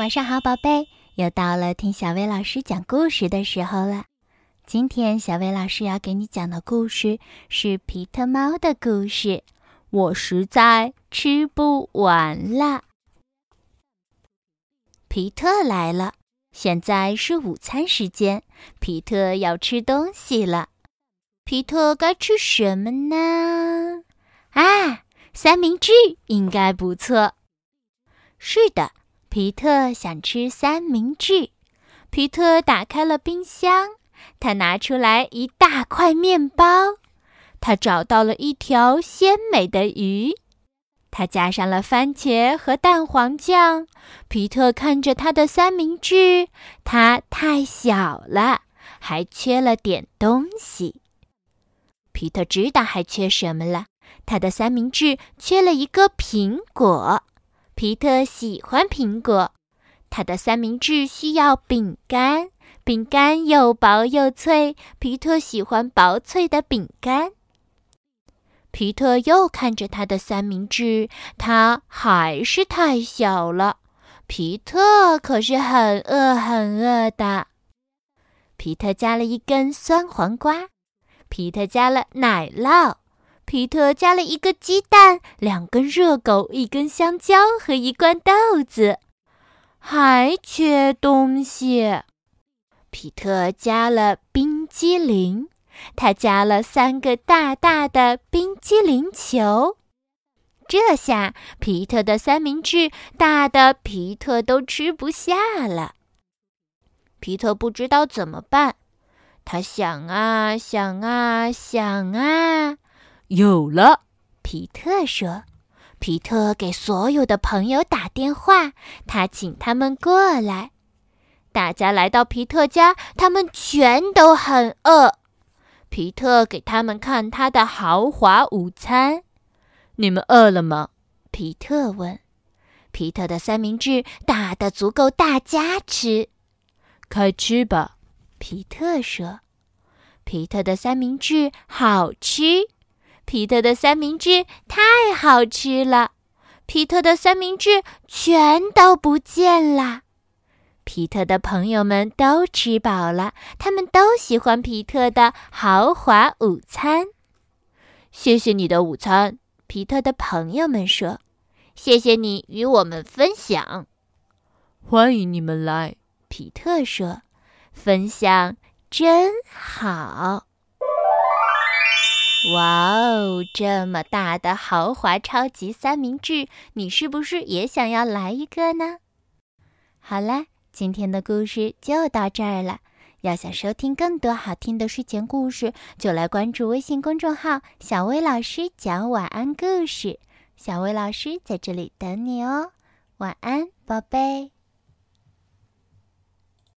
晚上好，宝贝，又到了听小薇老师讲故事的时候了。今天小薇老师要给你讲的故事是皮特猫的故事。我实在吃不完了。皮特来了，现在是午餐时间，皮特要吃东西了。皮特该吃什么呢？啊，三明治应该不错。是的。皮特想吃三明治。皮特打开了冰箱，他拿出来一大块面包。他找到了一条鲜美的鱼，他加上了番茄和蛋黄酱。皮特看着他的三明治，它太小了，还缺了点东西。皮特知道还缺什么了，他的三明治缺了一个苹果。皮特喜欢苹果，他的三明治需要饼干，饼干又薄又脆。皮特喜欢薄脆的饼干。皮特又看着他的三明治，它还是太小了。皮特可是很饿很饿的。皮特加了一根酸黄瓜，皮特加了奶酪。皮特加了一个鸡蛋，两根热狗，一根香蕉和一罐豆子，还缺东西。皮特加了冰激凌，他加了三个大大的冰激凌球。这下皮特的三明治大的皮特都吃不下了。皮特不知道怎么办，他想啊想啊想啊。有了，皮特说：“皮特给所有的朋友打电话，他请他们过来。大家来到皮特家，他们全都很饿。皮特给他们看他的豪华午餐。你们饿了吗？”皮特问。皮特的三明治大的足够大家吃，快吃吧，皮特说。皮特的三明治好吃。皮特的三明治太好吃了，皮特的三明治全都不见了。皮特的朋友们都吃饱了，他们都喜欢皮特的豪华午餐。谢谢你的午餐，皮特的朋友们说：“谢谢你与我们分享。”欢迎你们来，皮特说：“分享真好。”哇哦，这么大的豪华超级三明治，你是不是也想要来一个呢？好了，今天的故事就到这儿了。要想收听更多好听的睡前故事，就来关注微信公众号“小薇老师讲晚安故事”。小薇老师在这里等你哦，晚安，宝贝。